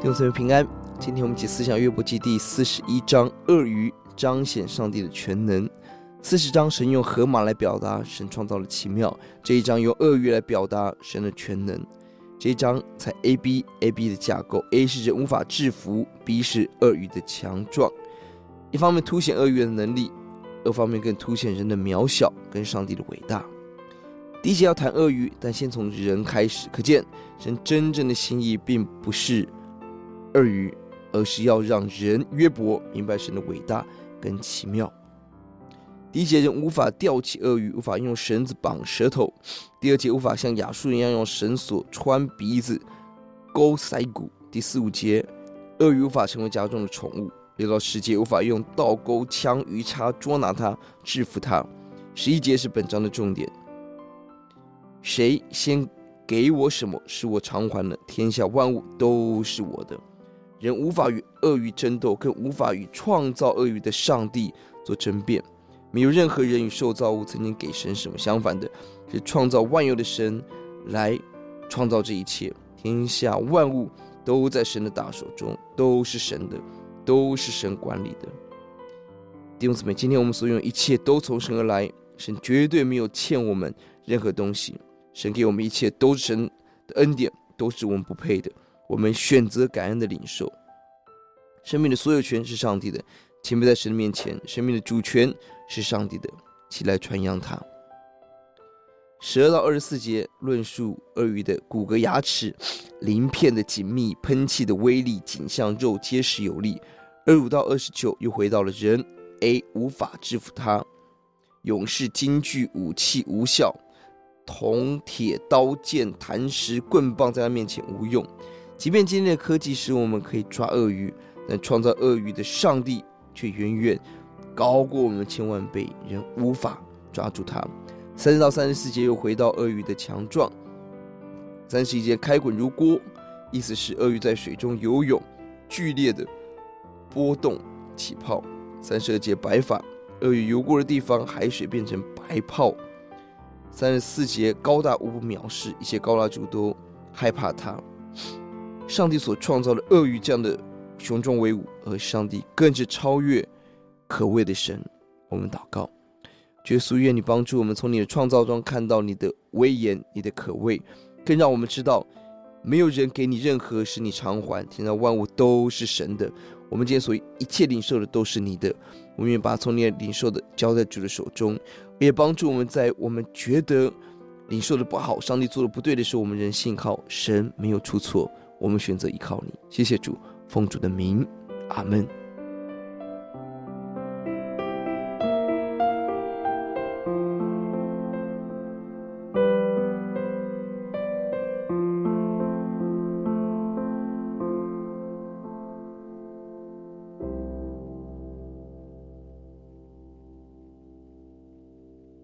弟兄姊妹平安，今天我们一起思想约伯记第四十一章，鳄鱼彰显上帝的全能。四十章神用河马来表达神创造的奇妙，这一章用鳄鱼来表达神的全能。这一章采 A B A B 的架构，A 是人无法制服，B 是鳄鱼的强壮。一方面凸显鳄鱼的能力，二方面更凸显人的渺小跟上帝的伟大。第一节要谈鳄鱼，但先从人开始，可见神真正的心意并不是。鳄鱼，而是要让人约伯明白神的伟大跟奇妙。第一节，人无法钓起鳄鱼，无法用绳子绑舌头；第二节，无法像亚述一样用绳索穿鼻子、勾腮骨；第四五节，鳄鱼无法成为家中的宠物；六到十节，无法用倒钩、枪、鱼叉捉拿它、制服它；十一节是本章的重点。谁先给我什么，是我偿还了？天下万物都是我的。人无法与鳄鱼争斗，更无法与创造鳄鱼的上帝做争辩。没有任何人与受造物曾经给神什么，相反的，是创造万有的神来创造这一切。天下万物都在神的大手中，都是神的，都是神管理的。弟兄姊妹，今天我们所用一切都从神而来，神绝对没有欠我们任何东西。神给我们一切都是神的恩典，都是我们不配的。我们选择感恩的领受，生命的所有权是上帝的，谦卑在神的面前，生命的主权是上帝的，起来传扬他。十二到二十四节论述鳄鱼的骨骼、牙齿、鳞片的紧密、喷气的威力、颈项肉结实有力。二十五到二十九又回到了人，A 无法制服他，勇士金具武器无效，铜铁刀剑磐石棍棒在他面前无用。即便今天的科技使我们可以抓鳄鱼，但创造鳄鱼的上帝却远远高过我们千万倍，人无法抓住它。三十到三十四节又回到鳄鱼的强壮。三十一节开滚如锅，意思是鳄鱼在水中游泳，剧烈的波动起泡。三十二节白发，鳄鱼游过的地方，海水变成白泡。三十四节高大无不藐视，一切高大主都害怕它。上帝所创造的鳄鱼这样的雄壮威武，而上帝更是超越可畏的神。我们祷告，耶稣，愿你帮助我们从你的创造中看到你的威严、你的可畏，更让我们知道没有人给你任何使你偿还。天下万物都是神的，我们今天所一切领受的都是你的。我们愿把从你领受的交在主的手中，也帮助我们在我们觉得领受的不好、上帝做的不对的时候，我们仍信靠神没有出错。我们选择依靠你，谢谢主，奉主的名，阿门。